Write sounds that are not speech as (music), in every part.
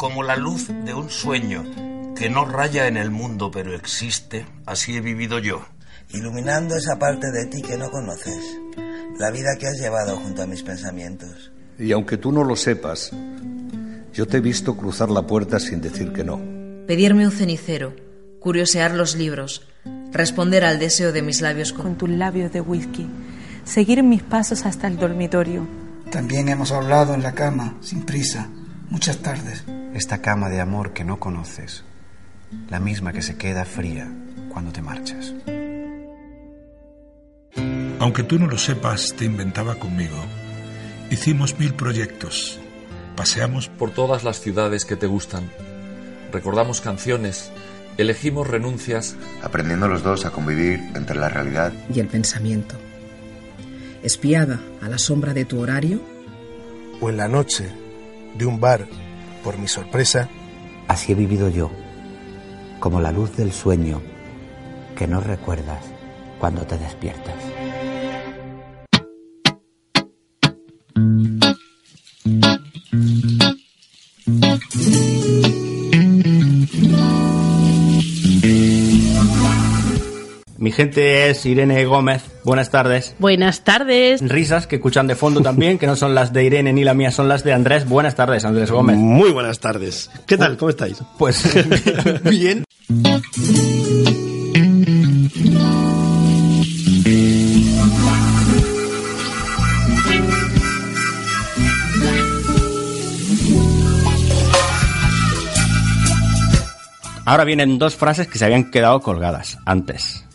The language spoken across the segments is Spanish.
Como la luz de un sueño que no raya en el mundo pero existe, así he vivido yo. Iluminando esa parte de ti que no conoces, la vida que has llevado junto a mis pensamientos. Y aunque tú no lo sepas, yo te he visto cruzar la puerta sin decir que no. Pedirme un cenicero, curiosear los libros, responder al deseo de mis labios con, con tus labios de whisky, seguir mis pasos hasta el dormitorio. También hemos hablado en la cama, sin prisa, muchas tardes. Esta cama de amor que no conoces, la misma que se queda fría cuando te marchas. Aunque tú no lo sepas, te inventaba conmigo. Hicimos mil proyectos. Paseamos por todas las ciudades que te gustan. Recordamos canciones. Elegimos renuncias. Aprendiendo los dos a convivir entre la realidad y el pensamiento. Espiada a la sombra de tu horario. O en la noche de un bar por mi sorpresa. Así he vivido yo, como la luz del sueño que no recuerdas cuando te despiertas. Mi gente es Irene Gómez. Buenas tardes. Buenas tardes. Risas que escuchan de fondo también, que no son las de Irene ni la mía, son las de Andrés. Buenas tardes, Andrés Gómez. Muy buenas tardes. ¿Qué tal? ¿Cómo estáis? Pues (laughs) bien. Ahora vienen dos frases que se habían quedado colgadas antes.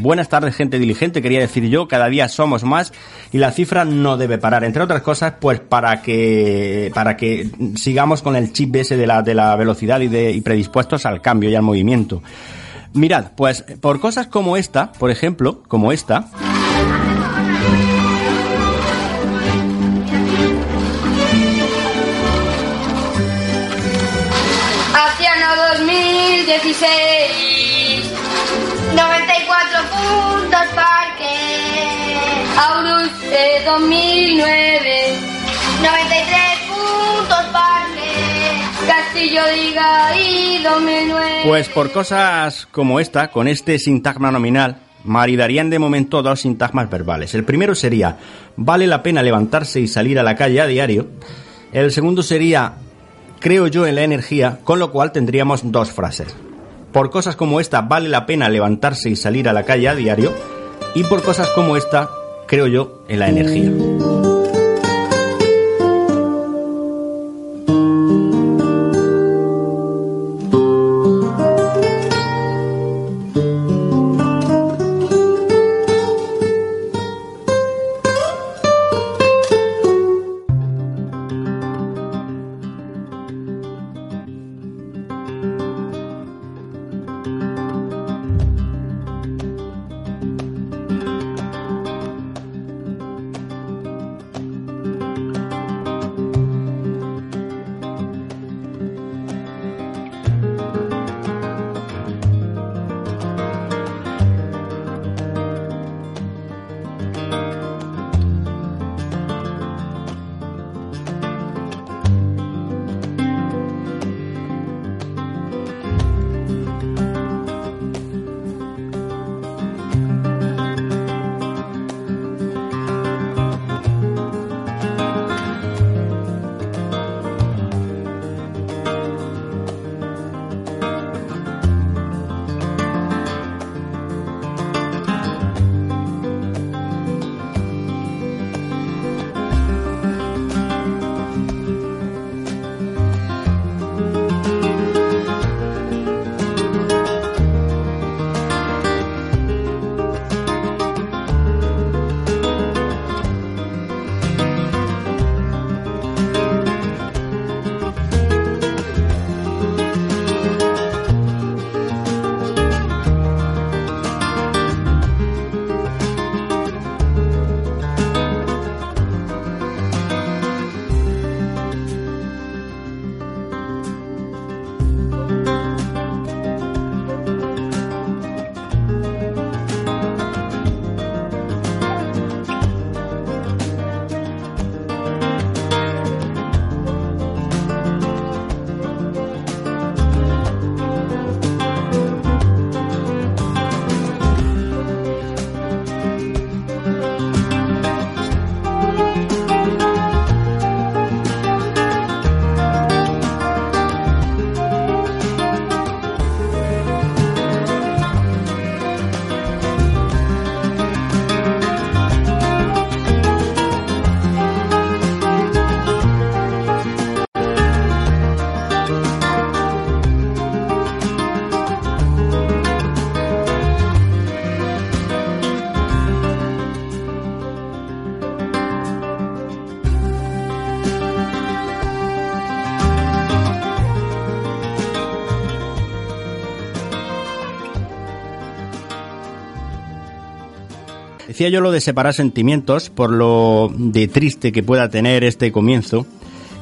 Buenas tardes, gente diligente, quería decir yo, cada día somos más y la cifra no debe parar, entre otras cosas, pues para que para que sigamos con el chip ese de la de la velocidad y de y predispuestos al cambio y al movimiento. Mirad, pues por cosas como esta, por ejemplo, como esta, Hacia no 2016 2009. 93 puntos Diga y 2009. Pues por cosas como esta, con este sintagma nominal, maridarían de momento dos sintagmas verbales. El primero sería, vale la pena levantarse y salir a la calle a diario. El segundo sería, creo yo en la energía, con lo cual tendríamos dos frases. Por cosas como esta vale la pena levantarse y salir a la calle a diario. Y por cosas como esta, creo yo, en la energía. Decía yo lo de separar sentimientos por lo de triste que pueda tener este comienzo,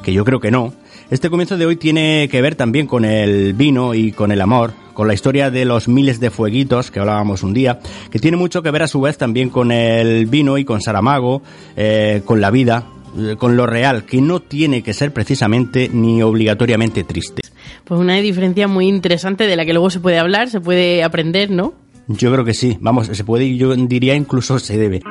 que yo creo que no. Este comienzo de hoy tiene que ver también con el vino y con el amor, con la historia de los miles de fueguitos que hablábamos un día, que tiene mucho que ver a su vez también con el vino y con Saramago, eh, con la vida, eh, con lo real, que no tiene que ser precisamente ni obligatoriamente triste. Pues una diferencia muy interesante de la que luego se puede hablar, se puede aprender, ¿no? Yo creo que sí, vamos, se puede yo diría incluso se debe.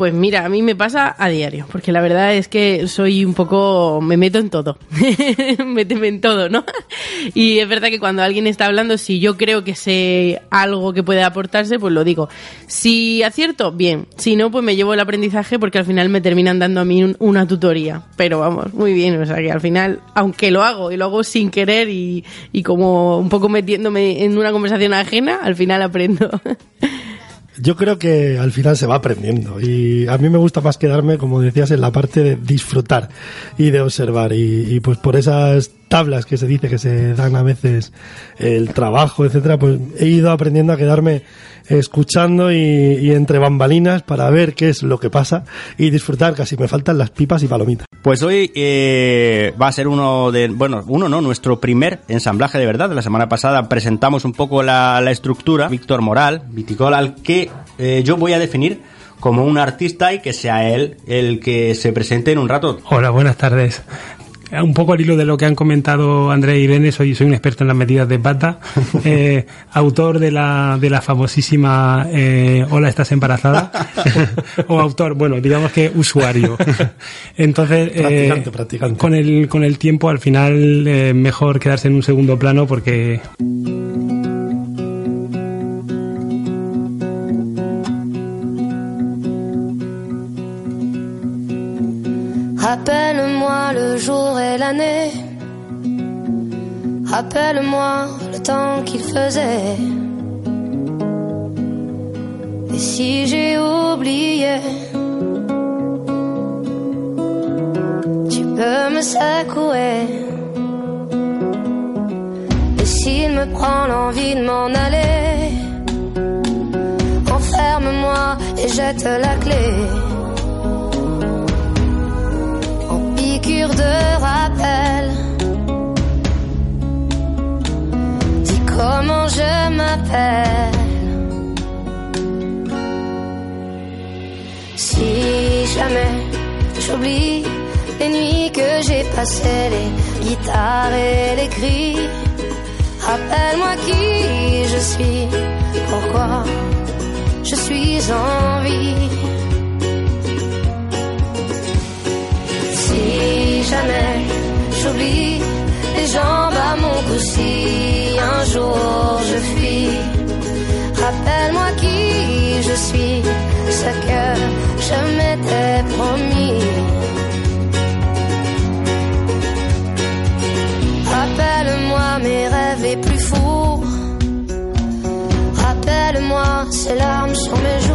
Pues mira, a mí me pasa a diario, porque la verdad es que soy un poco, me meto en todo, (laughs) méteme en todo, ¿no? Y es verdad que cuando alguien está hablando, si yo creo que sé algo que puede aportarse, pues lo digo. Si acierto, bien. Si no, pues me llevo el aprendizaje porque al final me terminan dando a mí un- una tutoría. Pero vamos, muy bien, o sea que al final, aunque lo hago y lo hago sin querer y, y como un poco metiéndome en una conversación ajena, al final aprendo. (laughs) Yo creo que al final se va aprendiendo y a mí me gusta más quedarme, como decías, en la parte de disfrutar y de observar. Y, y pues por esas tablas que se dice que se dan a veces el trabajo, etcétera, pues he ido aprendiendo a quedarme escuchando y, y entre bambalinas para ver qué es lo que pasa y disfrutar. Casi me faltan las pipas y palomitas. Pues hoy eh, va a ser uno de, bueno, uno no, nuestro primer ensamblaje de verdad. La semana pasada presentamos un poco la, la estructura. Víctor Moral, Viticol, al que eh, yo voy a definir como un artista y que sea él el que se presente en un rato. Hola, buenas tardes. Un poco al hilo de lo que han comentado Andrés y Irene, soy, soy un experto en las medidas de pata, (laughs) eh, autor de la, de la famosísima eh, Hola, ¿estás embarazada? (laughs) o autor, bueno, digamos que usuario. Entonces, eh, Practicante, practicante. Con, el, con el tiempo, al final, eh, mejor quedarse en un segundo plano porque Rappelle-moi le jour et l'année. Rappelle-moi le temps qu'il faisait. Et si j'ai oublié, tu peux me secouer. Et s'il me prend l'envie de m'en aller, enferme-moi et jette la clé. De rappel. Dis comment je m'appelle. Si jamais j'oublie les nuits que j'ai passées, les guitares et les cris, rappelle-moi qui je suis, pourquoi je suis en vie. Jamais j'oublie les jambes à mon cou, si un jour je fuis, rappelle-moi qui je suis, ce que je m'étais promis. Rappelle-moi mes rêves les plus fous, Rappelle-moi ces larmes sur mes joues.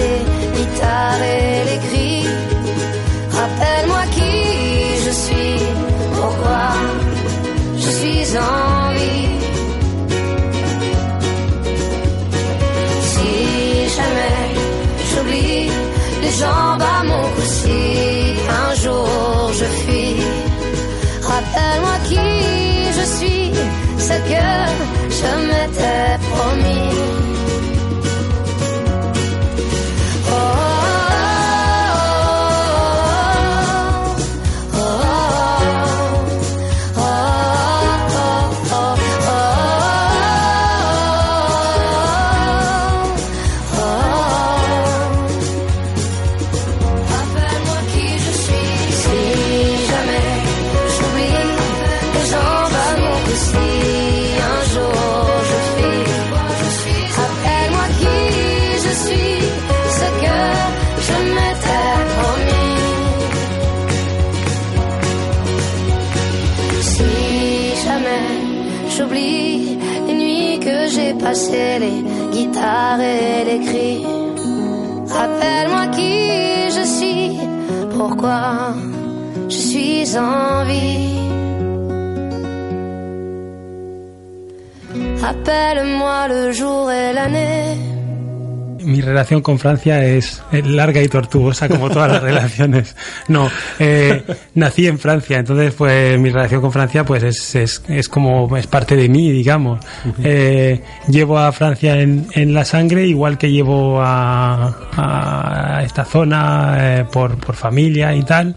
Les guitares et les cris, rappelle-moi qui je suis, pourquoi je suis en vie. Si jamais j'oublie les jambes à mon cou, si un jour je fuis, rappelle-moi qui je suis, ce que je m'étais promis. Suis en vie. Rappelle-moi le jour et l'année. Mi relación con Francia es larga y tortuosa como todas las (laughs) relaciones. No, eh, nací en Francia, entonces pues mi relación con Francia pues es, es, es como es parte de mí, digamos. Eh, llevo a Francia en, en la sangre igual que llevo a, a esta zona eh, por, por familia y tal.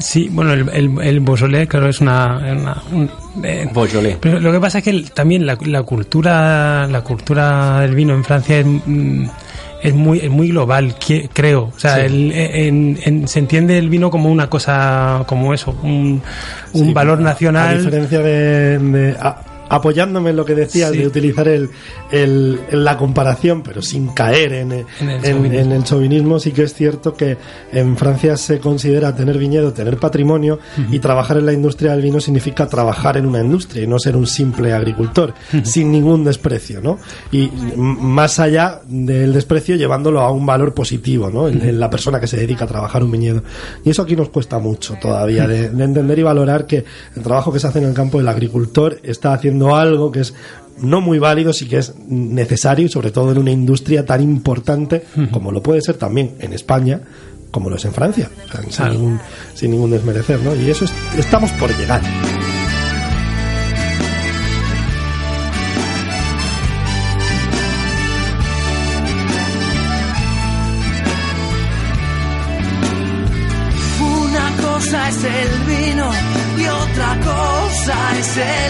Sí, bueno, el, el, el Beaujolais, claro, es una... una- un- eh, Beaujolais. pero lo que pasa es que el- también la, la cultura la cultura del vino en Francia es, mm, es muy es muy global, que- creo. O sea, Sí. el- en- en- se entiende el vino como una cosa, como eso, un, un Sí, valor A nacional. diferencia de. de- a- apoyándome en lo que decías Sí. de utilizar el, el- la comparación, pero sin caer en, el- En el en- chauvinismo. en el chauvinismo, sí que es cierto que en Francia se considera tener viñedo, tener patrimonio y trabajar en la industria del vino significa trabajar en una industria y no ser un simple agricultor, sin ningún desprecio, ¿no? Y más allá del desprecio, llevándolo a un valor positivo, ¿no? En, en la persona que se dedica a trabajar un viñedo. Y eso aquí nos cuesta mucho todavía de, de entender y valorar que el trabajo que se hace en el campo del agricultor está haciendo algo que es no muy válido, sí que es necesario y sobre todo en una industria tan importante como lo puede ser también en España, como lo es en Francia, O sea, sin, Claro. ningún, sin ningún desmerecer, ¿no? Y eso es- estamos por llegar. Una cosa es el vino y otra cosa es el.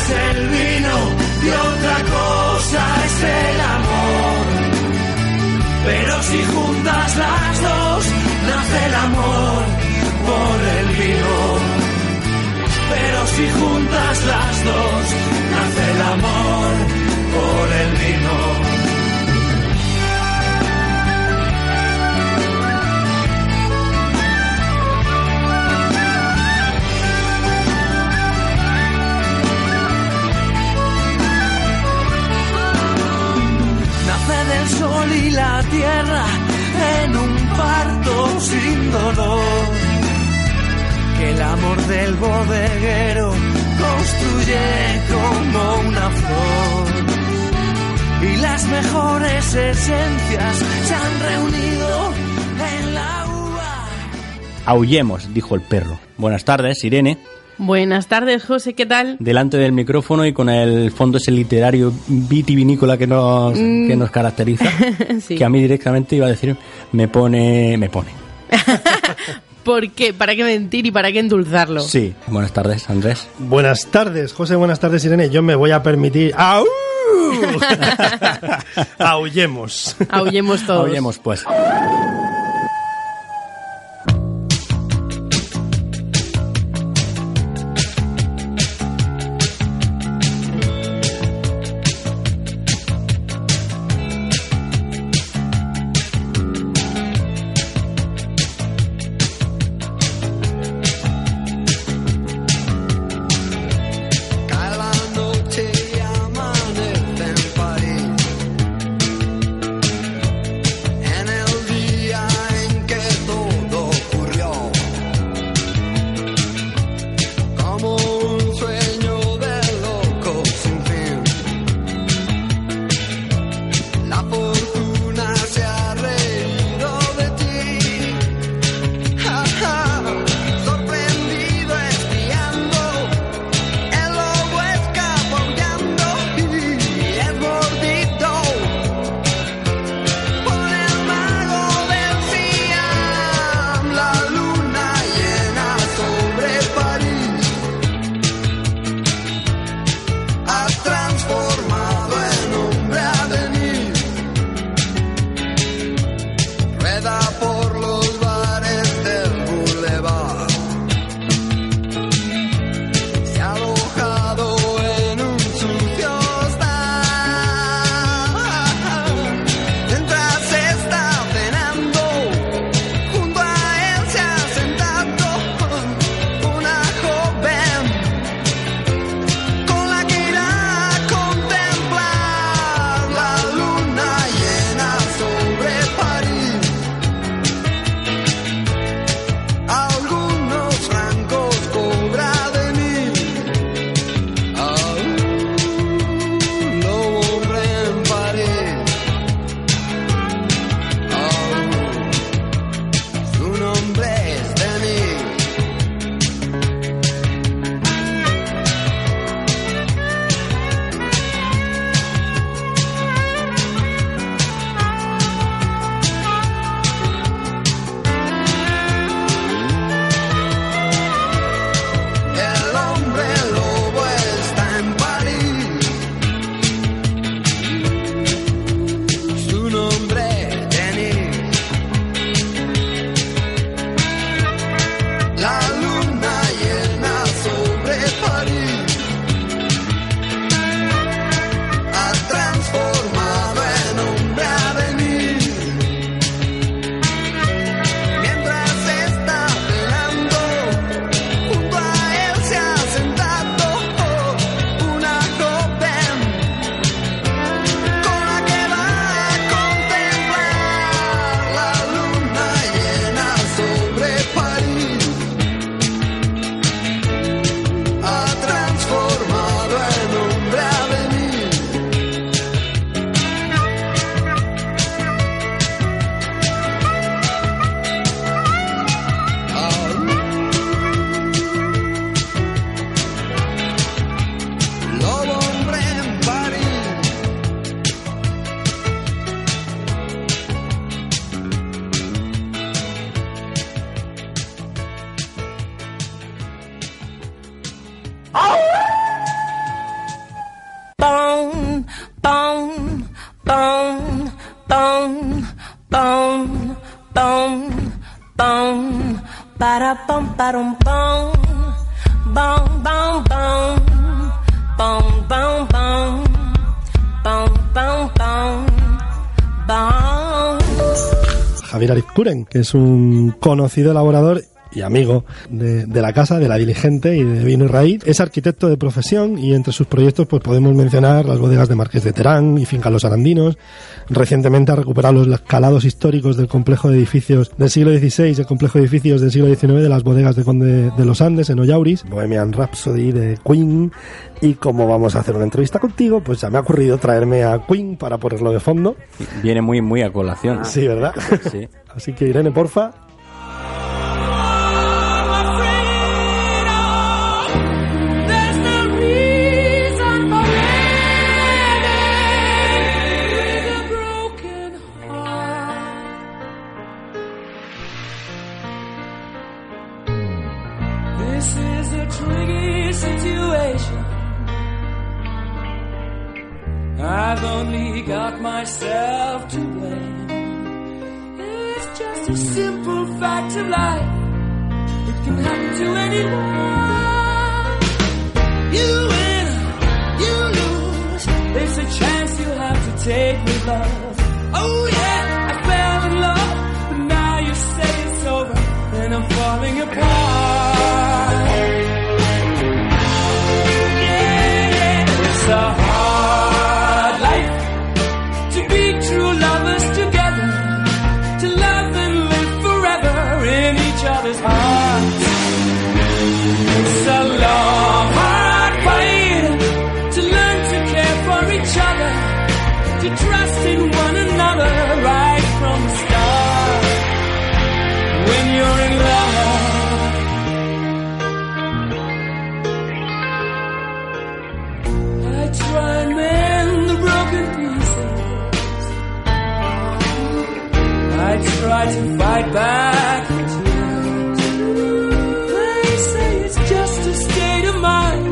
el amor del bodeguero construye como una flor. Y las mejores esencias se han reunido en la uva. Aullemos, dijo el perro. Buenas tardes, Irene. Buenas tardes, José, ¿qué tal? Delante del micrófono y con el fondo ese literario vitivinícola que nos, Mm. que nos caracteriza, (laughs) Sí. que a mí directamente iba a decir, me pone, me pone. (laughs) ¿Por qué? ¿Para qué mentir y para qué endulzarlo? Sí. Buenas tardes, Andrés. Buenas tardes, José, buenas tardes, Irene. Yo me voy a permitir... ¡Au! (laughs) (laughs) Aullemos. Aullemos todos. Aullemos, pues. Que es un conocido elaborador y amigo de, de la casa, de la diligente y de vino y raíz. Es arquitecto de profesión y entre sus proyectos pues podemos mencionar las bodegas de Marqués de Terán y Finca Los Arandinos. Recientemente ha recuperado los calados históricos del complejo de edificios del siglo XVI, el complejo de edificios del siglo XIX de las bodegas de Conde de los Andes en Oyauris, Bohemian Rhapsody de Queen. Y como vamos a hacer una entrevista contigo, pues ya me ha ocurrido traerme a Queen para ponerlo de fondo. Viene muy, muy a colación. Sí, ¿verdad? Sí. (laughs) Así que Irene, porfa. Got myself to blame. It's just a simple fact of life. It can happen to anyone. You win, you lose. There's a chance you have to take with love. Oh yeah, I fell in love, but now you say it's over, and I'm falling apart. Try to fight back the tears. They say it's just a state of mind,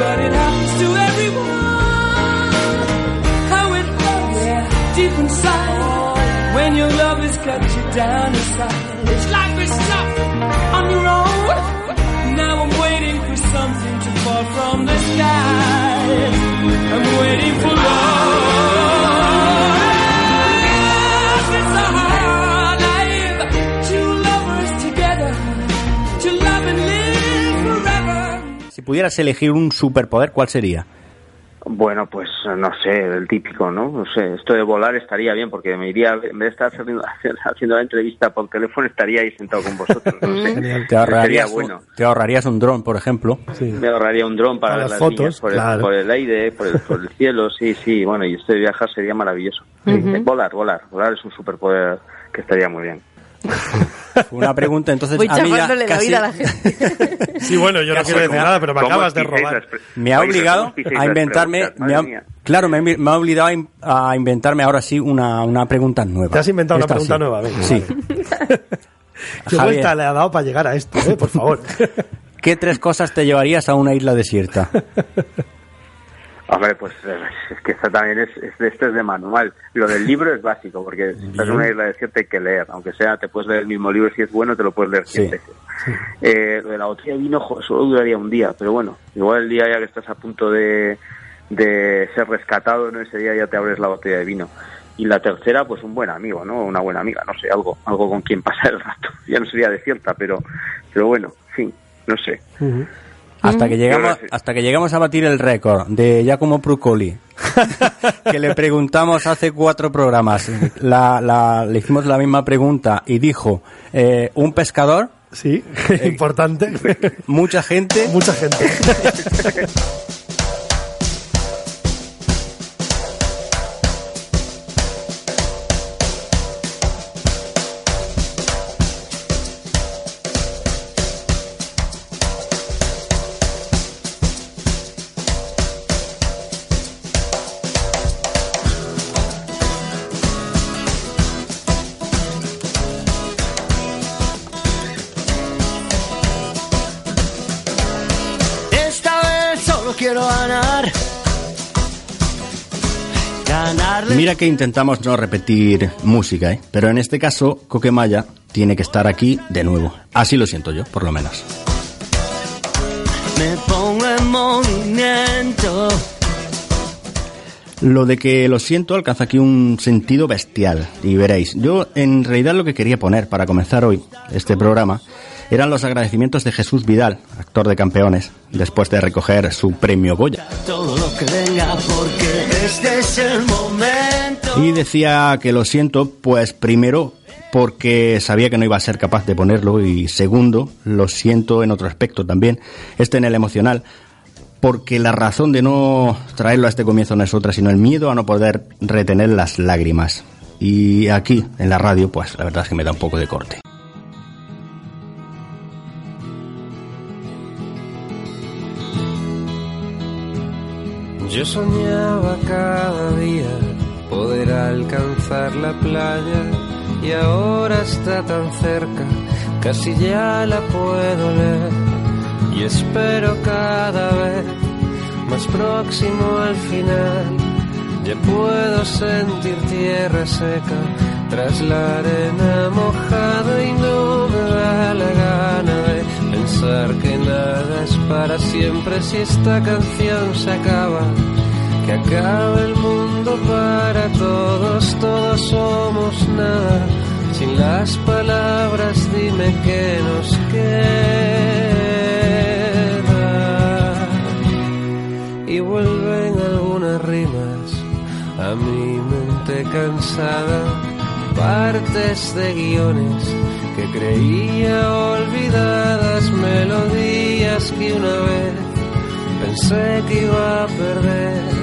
but it happens to everyone. How it hurts deep inside when your love has you down inside. This life is tough on your own. Now I'm waiting for something to fall from the sky. I'm waiting for pudieras elegir un superpoder, ¿cuál sería? Bueno, pues no sé, el típico, ¿no? No sé, esto de volar estaría bien porque me iría, en vez de estar haciendo, (laughs) haciendo la entrevista por teléfono, estaría ahí sentado con vosotros. No sé. (laughs) Te ahorrarías, Sería bueno. un, te ahorrarías un dron, por ejemplo. Me ahorraría un dron para, Para ver las fotos, niñas por, claro. el, por el aire, por el, por el cielo, sí, sí. Bueno, y esto de viajar sería maravilloso. Sí. Volar, volar, volar es un superpoder que estaría muy bien. (laughs) Una pregunta, entonces Voy a mí ya la casi vida a la gente. (laughs) Sí, bueno, yo no quiero decir nada, pero me acabas de robar. las me ha obligado ¿cómo piséis a inventarme, me ha- claro, me, me ha obligado a, in- a inventarme ahora sí una, una pregunta nueva. Te has inventado una Esta pregunta sí. nueva, venga, Sí. (laughs) ¿Qué Javier. vuelta le ha dado para llegar a esto, eh? Por favor. ¿Qué tres cosas te llevarías a una isla desierta? Hombre, pues eh, es que esta también es, es de, esto es de manual. Lo del libro es básico, porque (laughs) si estás en una isla desierta hay que leer. Aunque sea, te puedes leer el mismo libro, si es bueno, te lo puedes leer veces. Eh, lo de la botella de vino, solo duraría un día, pero bueno, igual el día ya que estás a punto de, de ser rescatado, ¿no? ese día ya te abres la botella de vino. Y la tercera, pues un buen amigo, ¿no? Una buena amiga, no sé, algo, algo con quien pasar el rato. (laughs) Ya no sería desierta, pero, pero bueno, en fin, no sé. Hasta que llegamos, hasta que llegamos a batir el récord de Giacomo Prucoli, (laughs) que le preguntamos hace cuatro programas, la, la- le hicimos la misma pregunta y dijo, eh, un pescador. Sí, (laughs) importante. Mucha gente. Mucha gente. (laughs) Mira que intentamos no repetir música, ¿eh? pero en este caso Coquemaya tiene que estar aquí de nuevo. Así lo siento yo, por lo menos. Me pongo en movimiento. Lo de que lo siento alcanza aquí un sentido bestial y veréis. Yo en realidad lo que quería poner para comenzar hoy este programa eran los agradecimientos de Jesús Vidal, actor de campeones, después de recoger su premio Goya. Todo lo que venga porque este es el momento. Y decía que lo siento, pues primero porque sabía que no iba a ser capaz de ponerlo y segundo, lo siento en otro aspecto también, este en el emocional, porque la razón de no traerlo a este comienzo no es otra, sino el miedo a no poder retener las lágrimas. Y aquí, en la radio, pues la verdad es que me da un poco de corte. Yo soñaba cada día poder alcanzar la playa y ahora está tan cerca, casi ya la puedo leer. y espero cada vez más próximo al final. Ya puedo sentir tierra seca tras la arena mojada y no me da la gana de pensar que nada es para siempre si esta canción se acaba. Que acabe el mundo todos somos nada. Sin las palabras dime que nos queda. Y vuelven algunas rimas a mi mente cansada partes de guiones que creía olvidadas, melodías que una vez pensé que iba a perder,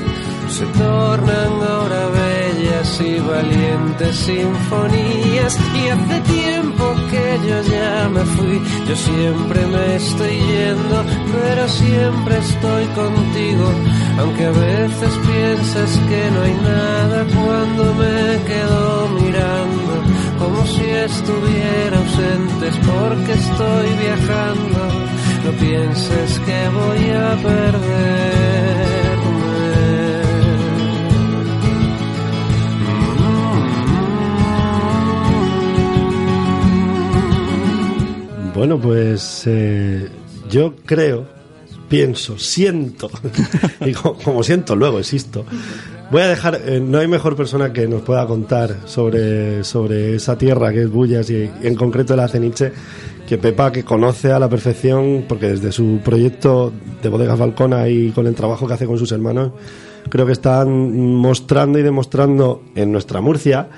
se tornan ahora bellas y valientes sinfonías. Y hace tiempo que yo ya me fui, yo siempre me estoy yendo, pero siempre estoy contigo. Aunque a veces piensas que no hay nada cuando me quedo mirando, como si estuviera ausente, es porque estoy viajando. No pienses que voy a perderme. Bueno, pues eh, yo creo, pienso, siento, (laughs) y como, como siento luego, existo. Voy a dejar, eh, no hay mejor persona que nos pueda contar sobre, sobre esa tierra que es Bullas y, en concreto la Ceniche que Pepa, que conoce a la perfección, porque desde su proyecto de Bodega Falcona y con el trabajo que hace con sus hermanos, creo que están mostrando y demostrando en nuestra Murcia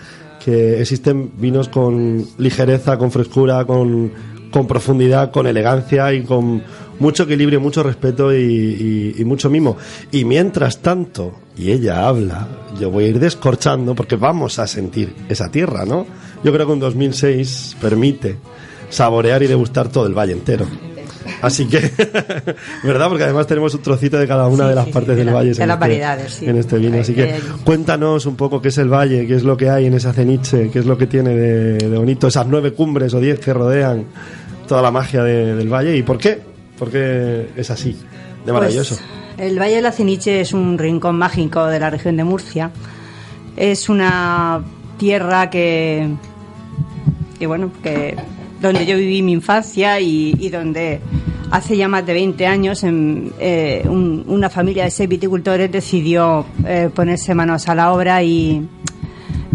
que existen vinos con ligereza, con frescura, con, con profundidad, con elegancia y con mucho equilibrio, mucho respeto y, y, y, mucho mimo. Y mientras tanto, y ella habla, yo voy a ir descorchando porque vamos a sentir esa tierra, ¿no? Yo creo que un 2006 permite saborear y degustar todo el valle entero. Así que, (laughs) ¿verdad? Porque además tenemos un trocito de cada una Sí, de las sí, partes sí, de del la- valle de en, las este, variedades, sí. en este vino. Así que cuéntanos un poco qué es el valle, qué es lo que hay en esa ceniche, qué es lo que tiene de, de bonito, esas nueve cumbres o diez que rodean toda la magia de- del valle y por qué, por qué es así, de maravilloso. Pues, el Valle de la Ceniche es un rincón mágico de la región de Murcia. Es una tierra que, que bueno, que donde yo viví mi infancia y, y donde hace ya más de 20 años en, eh, un- una familia de seis viticultores decidió eh, ponerse manos a la obra y,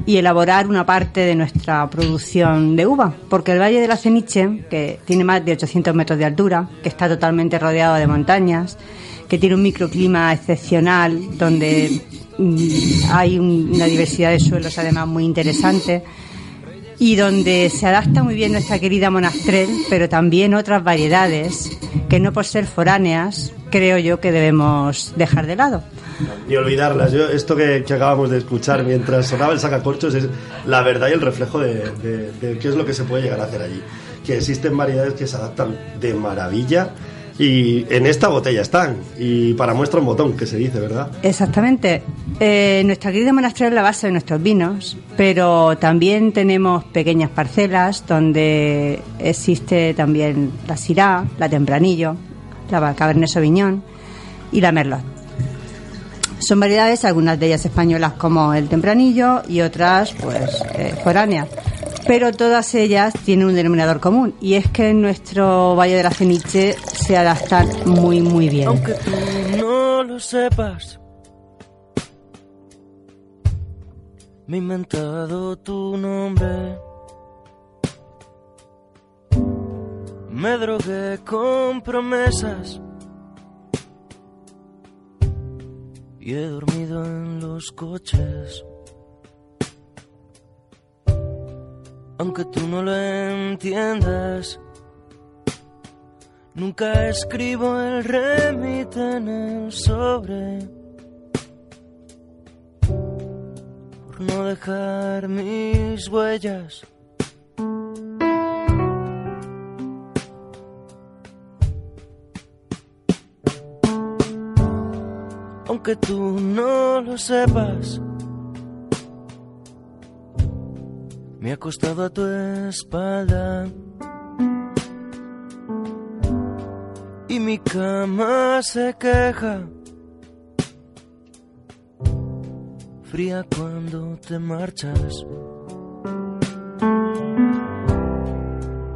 y elaborar una parte de nuestra producción de uva, porque el Valle de la Ceniche, que tiene más de 800 metros de altura, que está totalmente rodeado de montañas, que tiene un microclima excepcional, donde mm, hay un- una diversidad de suelos además muy interesante, y donde se adapta muy bien nuestra querida monastrel, pero también otras variedades que no por ser foráneas, creo yo que debemos dejar de lado. Ni olvidarlas. Yo, esto que, acabamos de escuchar mientras sonaba el sacacorchos es la verdad y el reflejo de, de- de qué es lo que se puede llegar a hacer allí. Que existen variedades que se adaptan de maravilla y en esta botella están. Y para muestra un botón, que se dice, ¿verdad? Exactamente. Eh, nuestra querida monastrell es la base de nuestros vinos, pero también tenemos pequeñas parcelas donde existe también la Syrah, la Tempranillo, la Cabernet Sauvignon y la Merlot. Son variedades, algunas de ellas españolas como el Tempranillo y otras pues eh, foráneas. Pero todas ellas tienen un denominador común y es que en nuestro Valle de la Ceniche se adaptan muy muy bien. Aunque tú no lo sepas, me he inventado tu nombre. Me drogué con promesas y he dormido en los coches. Aunque tú no lo entiendas, nunca escribo el remite en el sobre. Por no dejar mis huellas. Aunque tú no lo sepas, me he acostado a tu espalda y mi cama se queja. Fría cuando te marchas.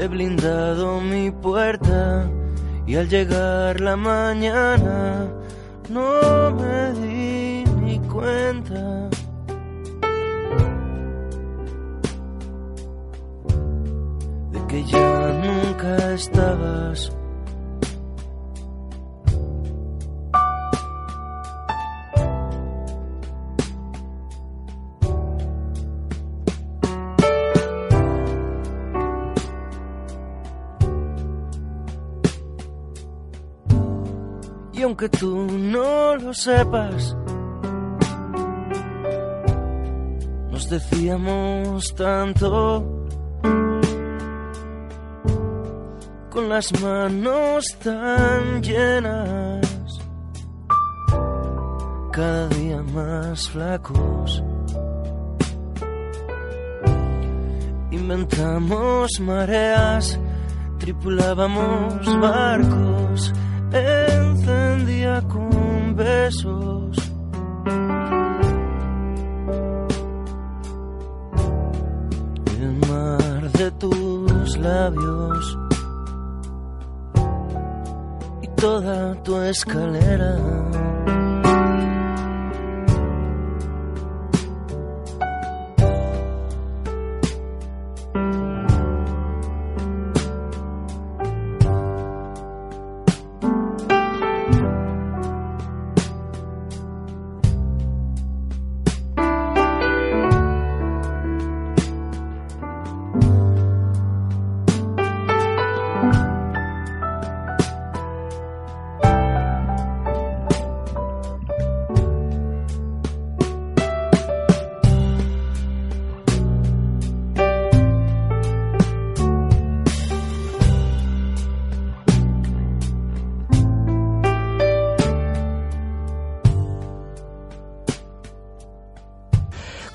He blindado mi puerta y al llegar la mañana no me di ni cuenta. De que ya nunca estabas. Aunque tú no lo sepas, nos decíamos tanto con las manos tan llenas, cada día más flacos. Inventamos mareas, tripulábamos barcos, besos. El mar de tus labios y toda tu escalera.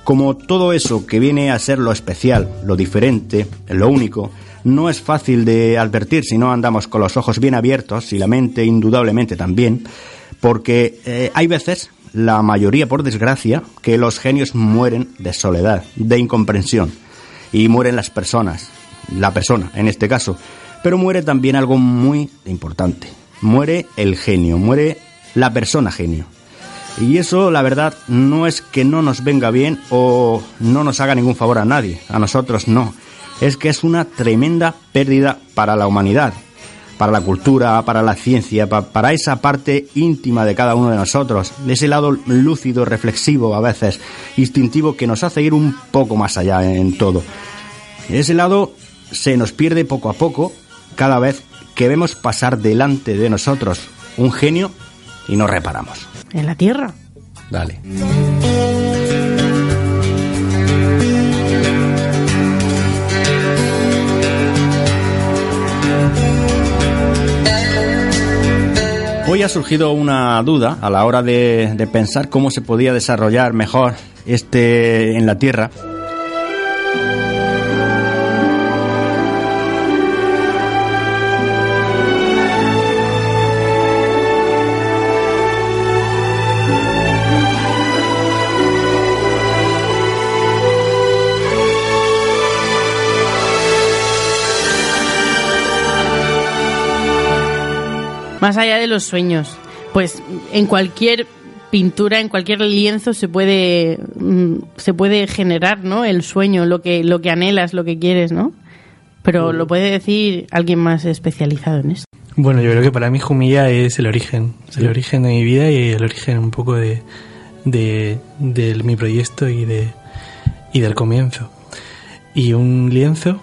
Como todo eso que viene a ser lo especial, lo diferente, lo único, no es fácil de advertir si no andamos con los ojos bien abiertos y la mente indudablemente también, porque eh, hay veces, la mayoría por desgracia, que los genios mueren de soledad, de incomprensión, y mueren las personas, la persona en este caso, pero muere también algo muy importante, muere el genio, muere la persona genio. Y eso, la verdad, no es que no nos venga bien o no nos haga ningún favor a nadie, a nosotros no. Es que es una tremenda pérdida para la humanidad, para la cultura, para la ciencia, pa- para esa parte íntima de cada uno de nosotros, de ese lado lúcido, reflexivo, a veces instintivo, que nos hace ir un poco más allá en todo. Ese lado se nos pierde poco a poco cada vez que vemos pasar delante de nosotros un genio y no reparamos. En la Tierra. Dale. Hoy ha surgido una duda a la hora de, de pensar cómo se podía desarrollar mejor este en la Tierra. Más allá de los sueños, pues en cualquier pintura, en cualquier lienzo se puede mm, se puede generar, ¿no? El sueño, lo que lo que anhelas, lo que quieres, ¿no? Pero lo puede decir alguien más especializado en esto. Bueno, yo creo que para mí Jumilla es el origen, el origen de mi vida y el origen un poco de, de, de mi proyecto y de y del comienzo. Y un lienzo,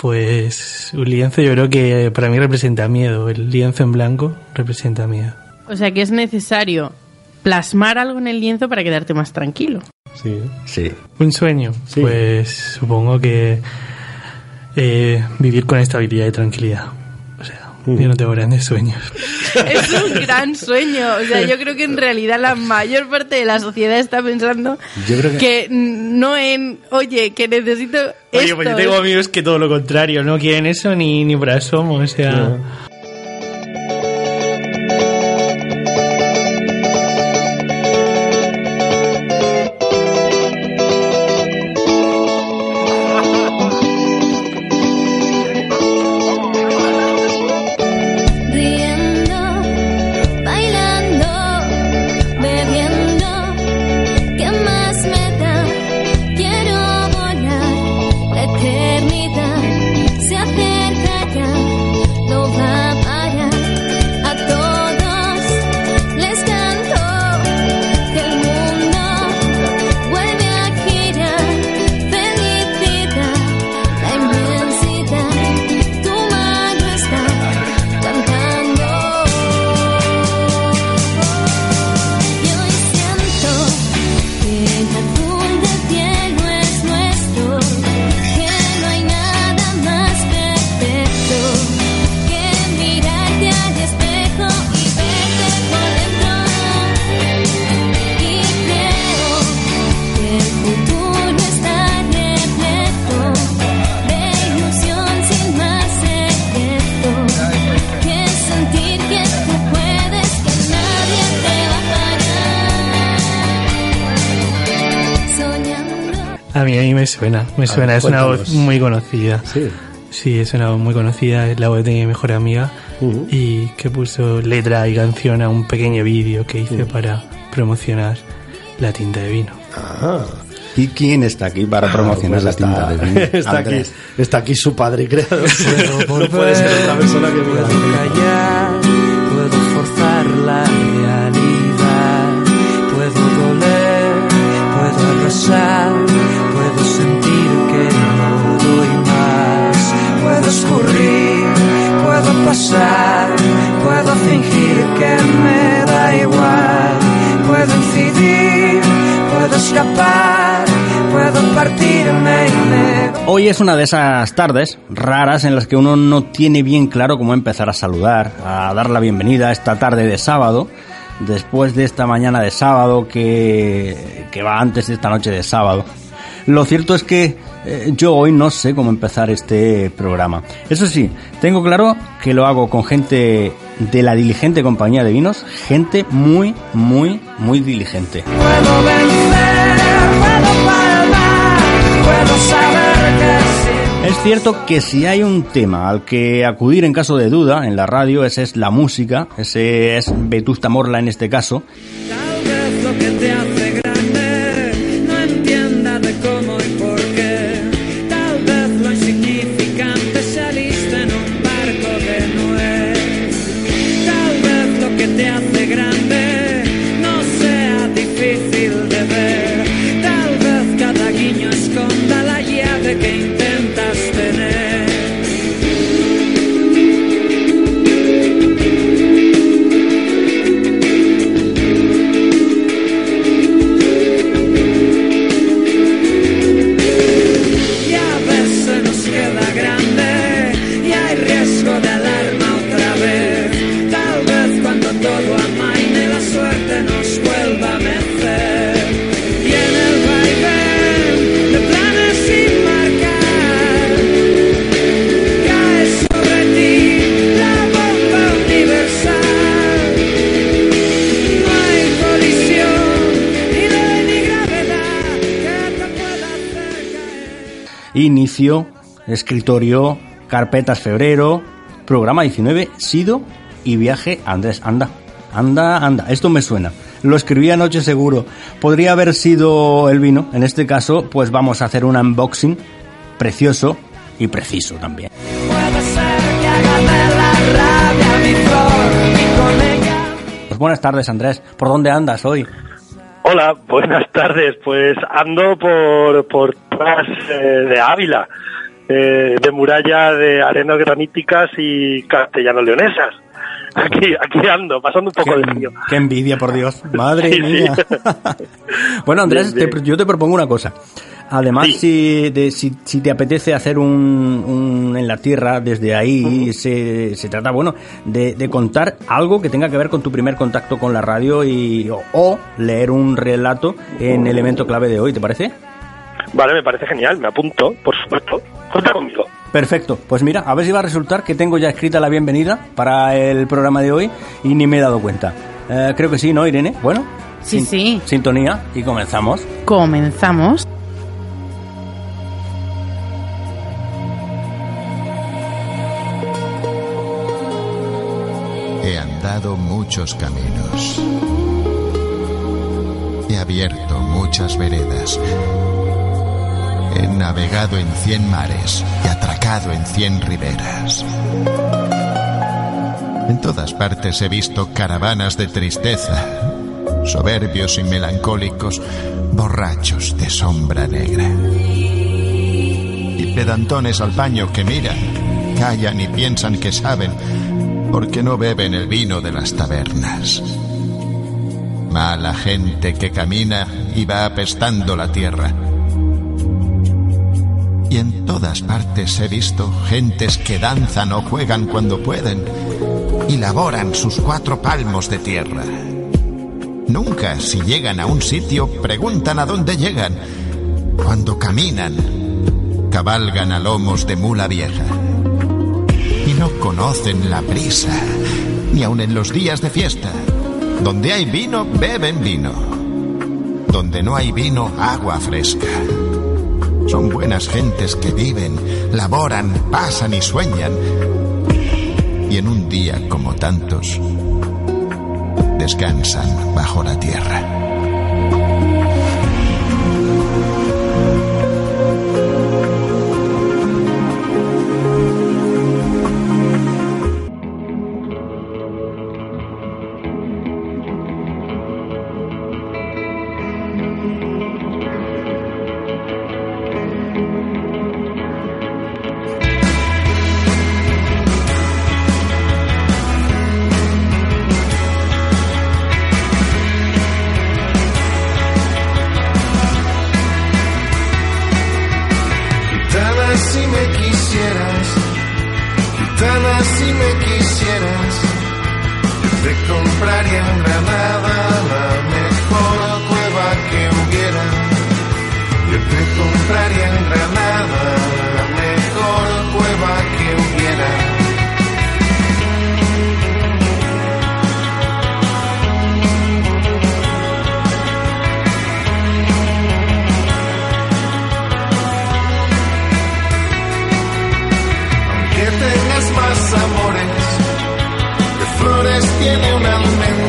pues un lienzo yo creo que para mí representa miedo, el lienzo en blanco representa miedo. O sea que es necesario plasmar algo en el lienzo para quedarte más tranquilo. Sí. Sí. Un sueño, pues supongo que eh, vivir con estabilidad y tranquilidad. Yo no tengo grandes sueños. (laughs) Es un gran sueño. O sea, yo creo que en realidad la mayor parte de la sociedad está pensando Yo creo que- que no en, oye, que necesito Oye, esto. pues yo tengo amigos que todo lo contrario, no quieren eso ni, ni por asomo, o sea... me suena, me suena, es una voz muy conocida. Sí. Sí, es una voz muy conocida, es la voz de mi mejor amiga y que puso letra y canción a un pequeño vídeo que hice para promocionar la tinta de vino. Ah. ¿Y quién está aquí para promocionar pues la está- tinta de vino? (laughs) Está aquí, está aquí su padre creador. no (laughs) puede ser otra persona que Puedo callar, puedo forzar la realidad, puedo doler, puedo arrasar, Hoy es una de esas tardes raras en las que uno no tiene bien claro cómo empezar a saludar, a dar la bienvenida a esta tarde de sábado, después de esta mañana de sábado que, que va antes de esta noche de sábado. Lo cierto es que eh, yo hoy no sé cómo empezar este programa. Eso sí, tengo claro que lo hago con gente de la diligente compañía de vinos, gente muy, muy, muy diligente. Es cierto que si hay un tema al que acudir en caso de duda en la radio, ese es la música, ese es Vetusta Morla en este caso. Inicio, escritorio, carpetas febrero, programa 19, Sido y viaje Andrés. Anda, anda, anda. Esto me suena. Lo escribí anoche seguro. Podría haber sido el vino. En este caso, pues vamos a hacer un unboxing precioso y preciso también. Pues buenas tardes, Andrés. ¿Por dónde andas hoy? Hola, buenas tardes. Pues ando por, por tras eh, de Ávila, eh, de muralla de arenas graníticas y castellano-leonesas. (laughs) Aquí, aquí ando, pasando un poco de frío. Qué envidia, por Dios. (laughs) Madre Sí, sí. mía. (laughs) bueno, Andrés, Bien, te- yo te propongo una cosa. Además, si, de- si, si te apetece hacer un, un en la tierra desde ahí, se, se trata, bueno, de, de contar algo que tenga que ver con tu primer contacto con la radio y, o, o leer un relato en el evento clave de hoy, ¿te parece? Vale, me parece genial, me apunto, por supuesto. Cuenta conmigo. Perfecto. Pues mira, a ver si va a resultar que tengo ya escrita la bienvenida para el programa de hoy y ni me he dado cuenta. Eh, creo que sí, ¿no, Irene? Bueno. Sí, sí. Sintonía y comenzamos. Comenzamos. He andado muchos caminos. He abierto muchas veredas. He navegado en cien mares y atracado en cien riberas. En todas partes he visto caravanas de tristeza, soberbios y melancólicos, borrachos de sombra negra. Y pedantones al paño que miran, callan y piensan que saben, porque no beben el vino de las tabernas. Mala gente que camina y va apestando la tierra. Y en todas partes he visto gentes que danzan o juegan cuando pueden y laboran sus cuatro palmos de tierra. Nunca, si llegan a un sitio, preguntan a dónde llegan. Cuando caminan, cabalgan a lomos de mula vieja. Y no conocen la prisa, ni aun en los días de fiesta. Donde hay vino, beben vino. Donde no hay vino, agua fresca. Son buenas gentes que viven, laboran, pasan y sueñan. Y en un día como tantos, descansan bajo la tierra. Tiene un almendro,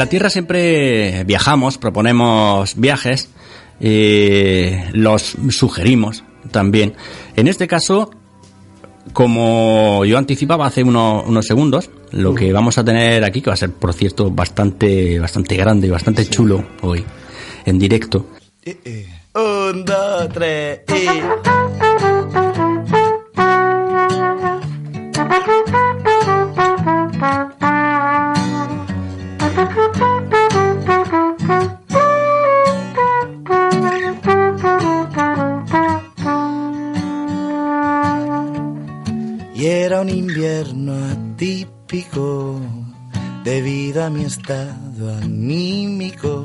la Tierra siempre viajamos, proponemos viajes, eh, los sugerimos también. En este caso, como yo anticipaba hace uno- unos segundos, lo que vamos a tener aquí, que va a ser, por cierto, bastante, bastante grande y bastante chulo hoy, en directo, Un, dos, tres. Y mi estado anímico,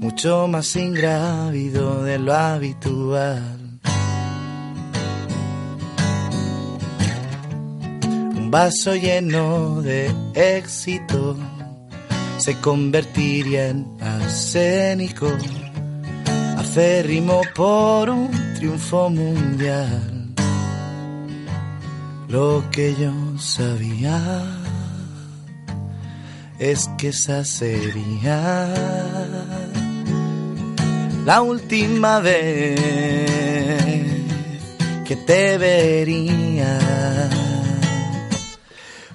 mucho más ingrávido de lo habitual. Un vaso lleno de éxito se convertiría en arsénico, acérrimo por un triunfo mundial. Lo que yo sabía es que esa sería la última vez que te vería.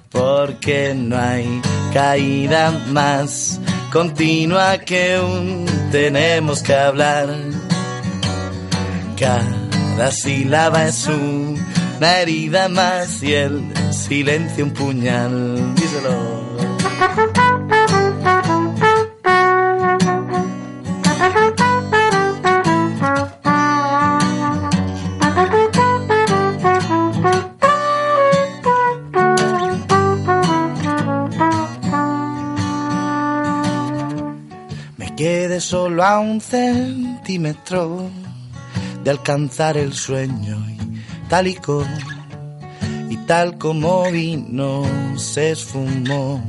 Porque no hay caída más continua que un tenemos que hablar. Cada sílaba es una herida más y el silencio un puñal. Díselo. Solo a un centímetro de alcanzar el sueño y metálico y tal como vino se esfumó.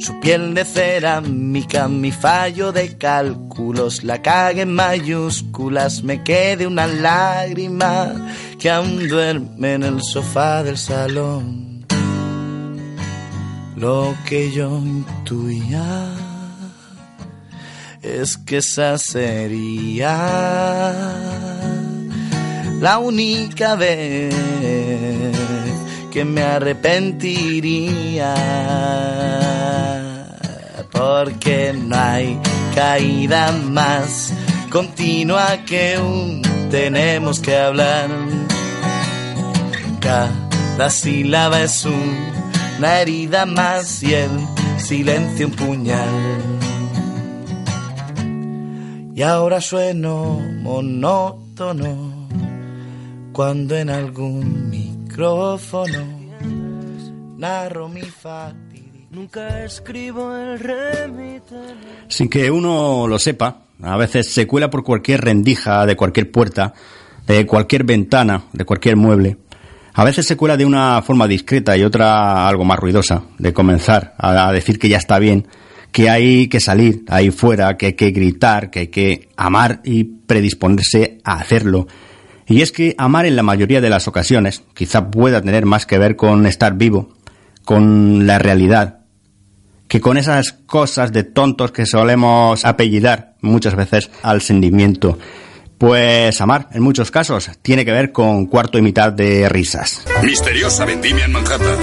Su piel de cerámica, mi fallo de cálculos, la cague en mayúsculas, me quede una lágrima que aún duerme en el sofá del salón. Lo que yo intuía es que esa sería la única vez que me arrepentiría. Porque no hay caída más continua que un tenemos que hablar. Cada sílaba es una herida más y el silencio un puñal y ahora sueno monótono cuando en algún micrófono narro mi. Nunca escribo el remite. Sin que uno lo sepa, a veces se cuela por cualquier rendija de cualquier puerta, de cualquier ventana, de cualquier mueble. A veces se cuela de una forma discreta y otra algo más ruidosa, de comenzar a decir que ya está bien, que hay que salir ahí fuera, que hay que gritar, que hay que amar y predisponerse a hacerlo. Y es que amar en la mayoría de las ocasiones quizá pueda tener más que ver con estar vivo, con la realidad, que con esas cosas de tontos que solemos apellidar muchas veces al sentimiento. Pues amar, en muchos casos, tiene que ver con cuarto y mitad de risas. Misteriosa vendimia en Manhattan.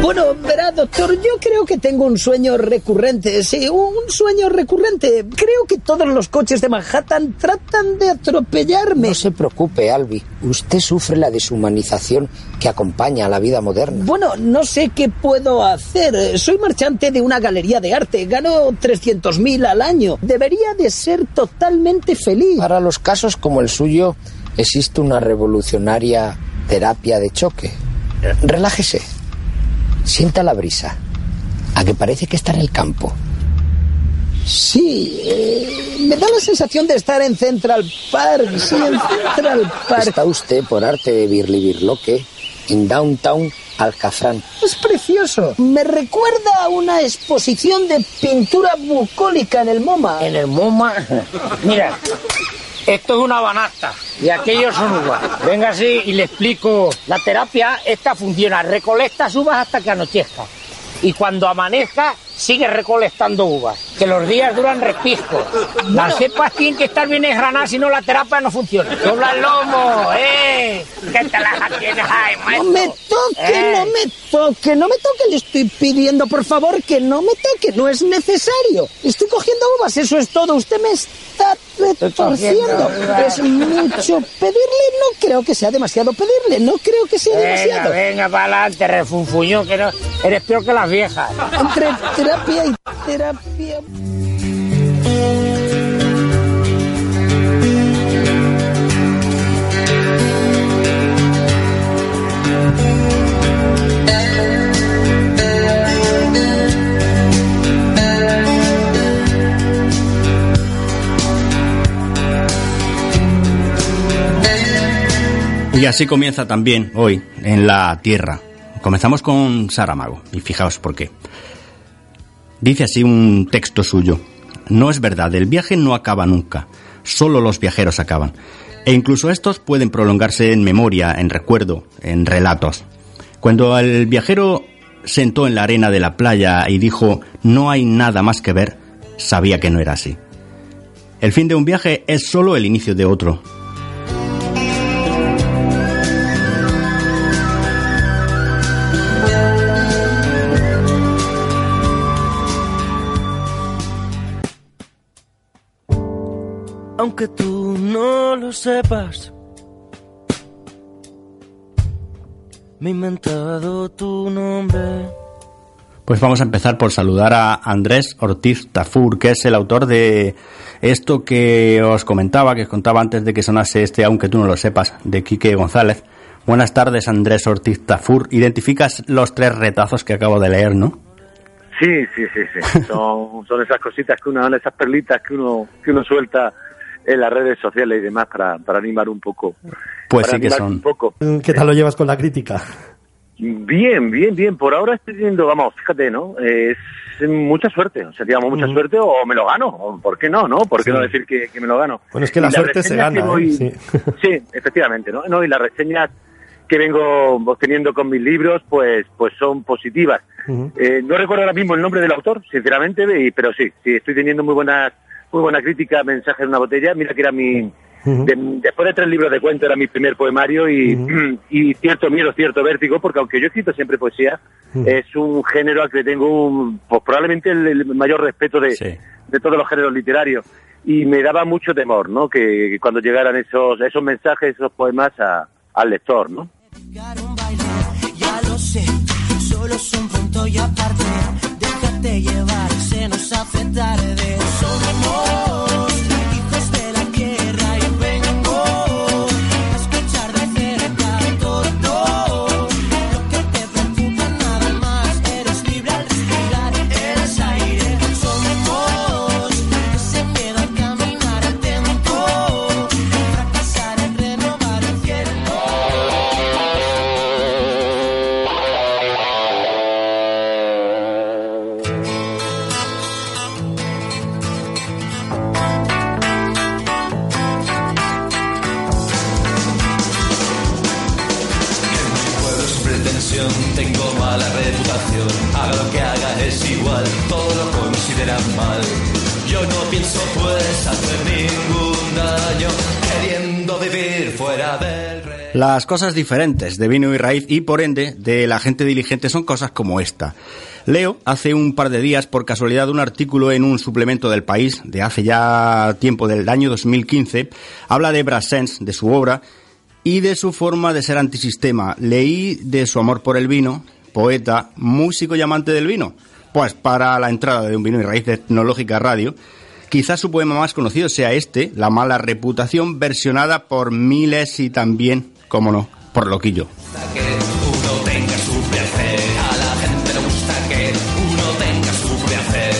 Bueno, doctor, yo creo que tengo un sueño recurrente. Sí, un sueño recurrente. Creo que todos los coches de Manhattan tratan de atropellarme. No se preocupe, Albi. Usted sufre la deshumanización que acompaña a la vida moderna. Bueno, no sé qué puedo hacer. Soy marchante de una galería de arte. Gano 300.000 al año. Debería de ser totalmente feliz. Para los casos como el suyo, existe una revolucionaria terapia de choque. Relájese. Sienta la brisa. A que parece que está en el campo. Sí, eh, me da la sensación de estar en Central Park. Sí, en Central Park. Está usted por arte de Birli Birloque en Downtown Alcafrán. Es precioso. Me recuerda a una exposición de pintura bucólica en el MoMA. En el MoMA. (laughs) Mira, esto es una banasta y aquellos son uvas. Venga así y le explico. La terapia, esta funciona. Recolectas uvas hasta que anochezca. Y cuando amanezca, sigue recolectando uvas. Que los días duran repisco. Las cepas tienen que estar bien engranadas, si no la terapia no funciona. Dobla el lomo, ¿eh? ¿Qué te las tienes ahí, No maestro? me toque, Eh. no me toque, no me toque. Le estoy pidiendo, por favor, que no me toque. No es necesario. Estoy cogiendo uvas, eso es todo. Usted me está retorciendo. Es mucho pedirle. No creo que sea demasiado pedirle. No creo que sea Venga, demasiado. venga, para adelante, refunfuñón, que no, eres peor que las viejas. Entre terapia y terapia. Y así comienza también hoy en la Tierra. Comenzamos con Saramago, y fijaos por qué. Dice así un texto suyo. No es verdad, el viaje no acaba nunca, solo los viajeros acaban. E incluso estos pueden prolongarse en memoria, en recuerdo, en relatos. Cuando el viajero sentó en la arena de la playa y dijo no hay nada más que ver, sabía que no era así. El fin de un viaje es solo el inicio de otro, Aunque tú no lo sepas, me he inventado tu nombre. Pues vamos a empezar por saludar a Andrés Ortiz Tafur, que es el autor de esto que os comentaba, que os contaba antes de que sonase este, aunque tú no lo sepas, de Quique González. Buenas tardes, Andrés Ortiz Tafur. Identificas los tres retazos que acabo de leer, ¿no? Sí, sí, sí, sí. (laughs) Son, son esas cositas que uno, esas perlitas que uno, que uno suelta en las redes sociales y demás para, para animar un poco. Pues sí que son. Un poco. ¿Qué tal lo llevas con la crítica? Bien, bien, bien. Por ahora estoy teniendo, vamos, fíjate, ¿no? Es mucha suerte, o sea, digamos, mucha Ujú. suerte o me lo gano. O, ¿Por qué no, no? ¿Por qué Sí. no decir que, que me lo gano? Bueno, es que la suerte se gana, voy- ¿eh? Sí. (laughs) Sí, efectivamente, ¿no? no y las reseñas que vengo obteniendo con mis libros, pues, pues son positivas. Eh, no recuerdo ahora mismo el nombre del autor, sinceramente, pero sí, sí, estoy teniendo muy buenas, muy buena crítica, mensaje en una botella. Mira que era mi, de- después de tres libros de cuento era mi primer poemario y, y cierto miedo, cierto vértigo, porque aunque yo he escrito siempre poesía, es un género al que tengo un, pues probablemente el, el mayor respeto de, de todos los géneros literarios. Y me daba mucho temor, ¿no? Que, que cuando llegaran esos, esos mensajes, esos poemas a- al lector, ¿no? Ya lo sé, solo es un punto y aparte. Déjate llevar, se nos hace tarde. Somos Las cosas diferentes de vino y raíz y por ende de la gente diligente son cosas como esta. Leo hace un par de días por casualidad un artículo en un suplemento del país de hace ya tiempo del año 2015. Habla de Brassens, de su obra y de su forma de ser antisistema. Leí de su amor por el vino, poeta, músico y amante del vino. Pues para la entrada de un vino y raíz de Etnológica Radio, quizás su poema más conocido sea este, La mala reputación, versionada por miles y también, como no, por Loquillo. Que uno tenga su placer, a la gente le gusta que uno tenga su placer.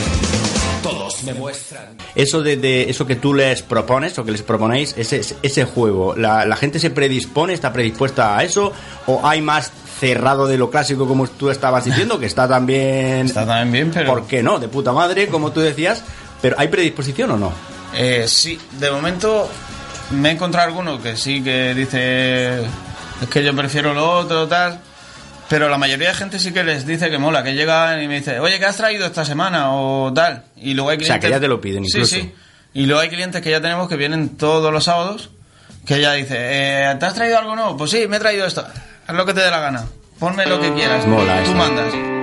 Todos me muestran. Eso de, de- eso que tú les propones o que les proponéis, ese, ese juego, la, la gente se predispone, está predispuesta a eso, o hay más cerrado de lo clásico como tú estabas diciendo, que está también... Está también bien, pero... ¿Por qué no? De puta madre, como tú decías, pero ¿hay predisposición o no? Eh, sí, de momento me he encontrado alguno que sí que dice es que yo prefiero lo otro, tal. Pero la mayoría de gente sí que les dice que mola, que llegan y me dice, oye, ¿qué has traído esta semana? O tal. Y luego hay O sea, clientes. que ya te lo piden incluso. Sí, sí. Y luego hay clientes que ya tenemos que vienen todos los sábados, que ya dice, eh, ¿te has traído algo nuevo? Pues sí, me he traído esto. Haz lo que te dé la gana. Ponme lo que quieras. Mola Tú eso. mandas.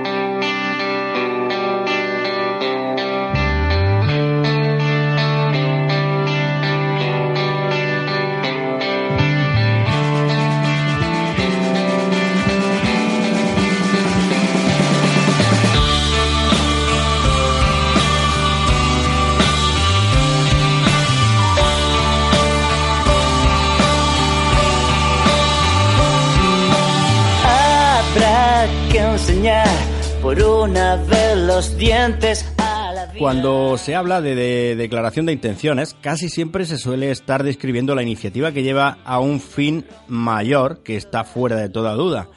Los dientes a. Cuando se habla de declaración de intenciones, casi siempre se suele estar describiendo la iniciativa que lleva a un fin mayor que está fuera de toda duda.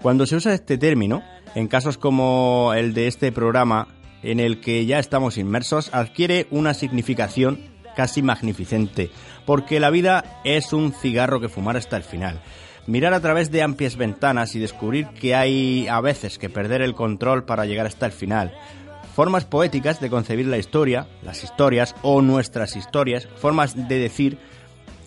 Cuando se usa este término, en casos como el de este programa, en el que ya estamos inmersos, adquiere una significación casi magnificente, porque la vida es un cigarro que fumar hasta el final. Mirar a través de amplias ventanas y descubrir que hay a veces que perder el control para llegar hasta el final. Formas poéticas de concebir la historia, las historias o nuestras historias, formas de decir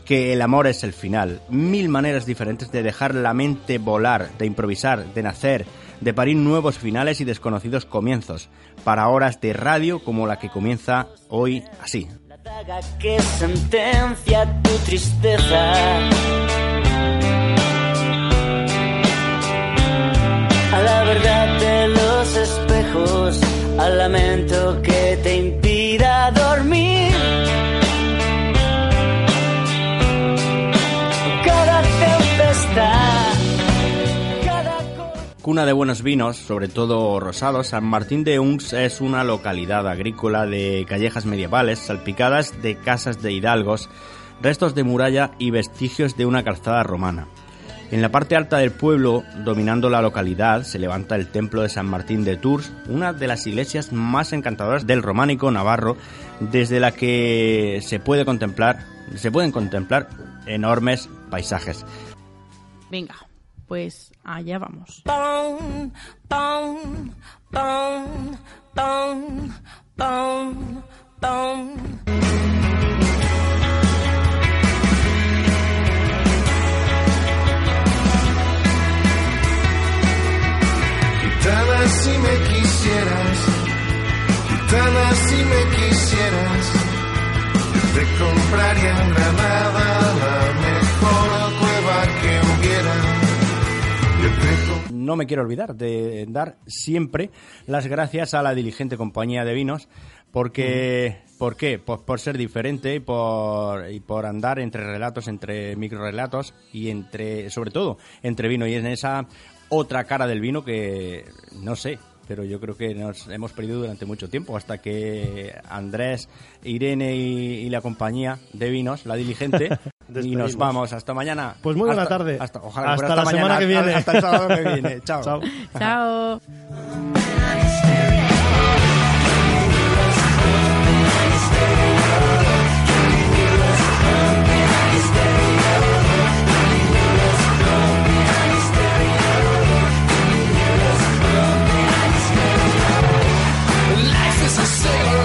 que el amor es el final. Mil maneras diferentes de dejar la mente volar, de improvisar, de nacer, de parir nuevos finales y desconocidos comienzos, para horas de radio como la que comienza hoy así. daga que sentencia tu tristeza. A la verdad de los espejos, al lamento que te impida dormir. Cada tempestad, cada Cuna de buenos vinos, sobre todo rosados, San Martín de Uns es una localidad agrícola de callejas medievales salpicadas de casas de hidalgos, restos de muralla y vestigios de una calzada romana. En la parte alta del pueblo, dominando la localidad, se levanta el templo de San Martín de Tours, una de las iglesias más encantadoras del románico navarro, desde la que se puede contemplar, se pueden contemplar enormes paisajes. Venga, pues allá vamos. Gitana si me quisieras, gitana si me quisieras, te compraría en Granada la mejor cueva que hubiera. Yo te No me quiero olvidar de dar siempre las gracias a la diligente compañía de vinos, porque, ¿por qué? Pues por ser diferente y por, y por andar entre relatos, entre microrelatos y entre, sobre todo, entre vino y en esa otra cara del vino que, no sé, pero yo creo que nos hemos perdido durante mucho tiempo hasta que Andrés, Irene y, y la compañía de vinos, la diligente, (laughs) y nos vamos. Hasta mañana. Pues muy buena Hasta- tarde. Hasta, ojalá Hasta la mañana, semana que viene. Hasta el sábado que viene. Chao. (laughs) Chao. Chao. necessário.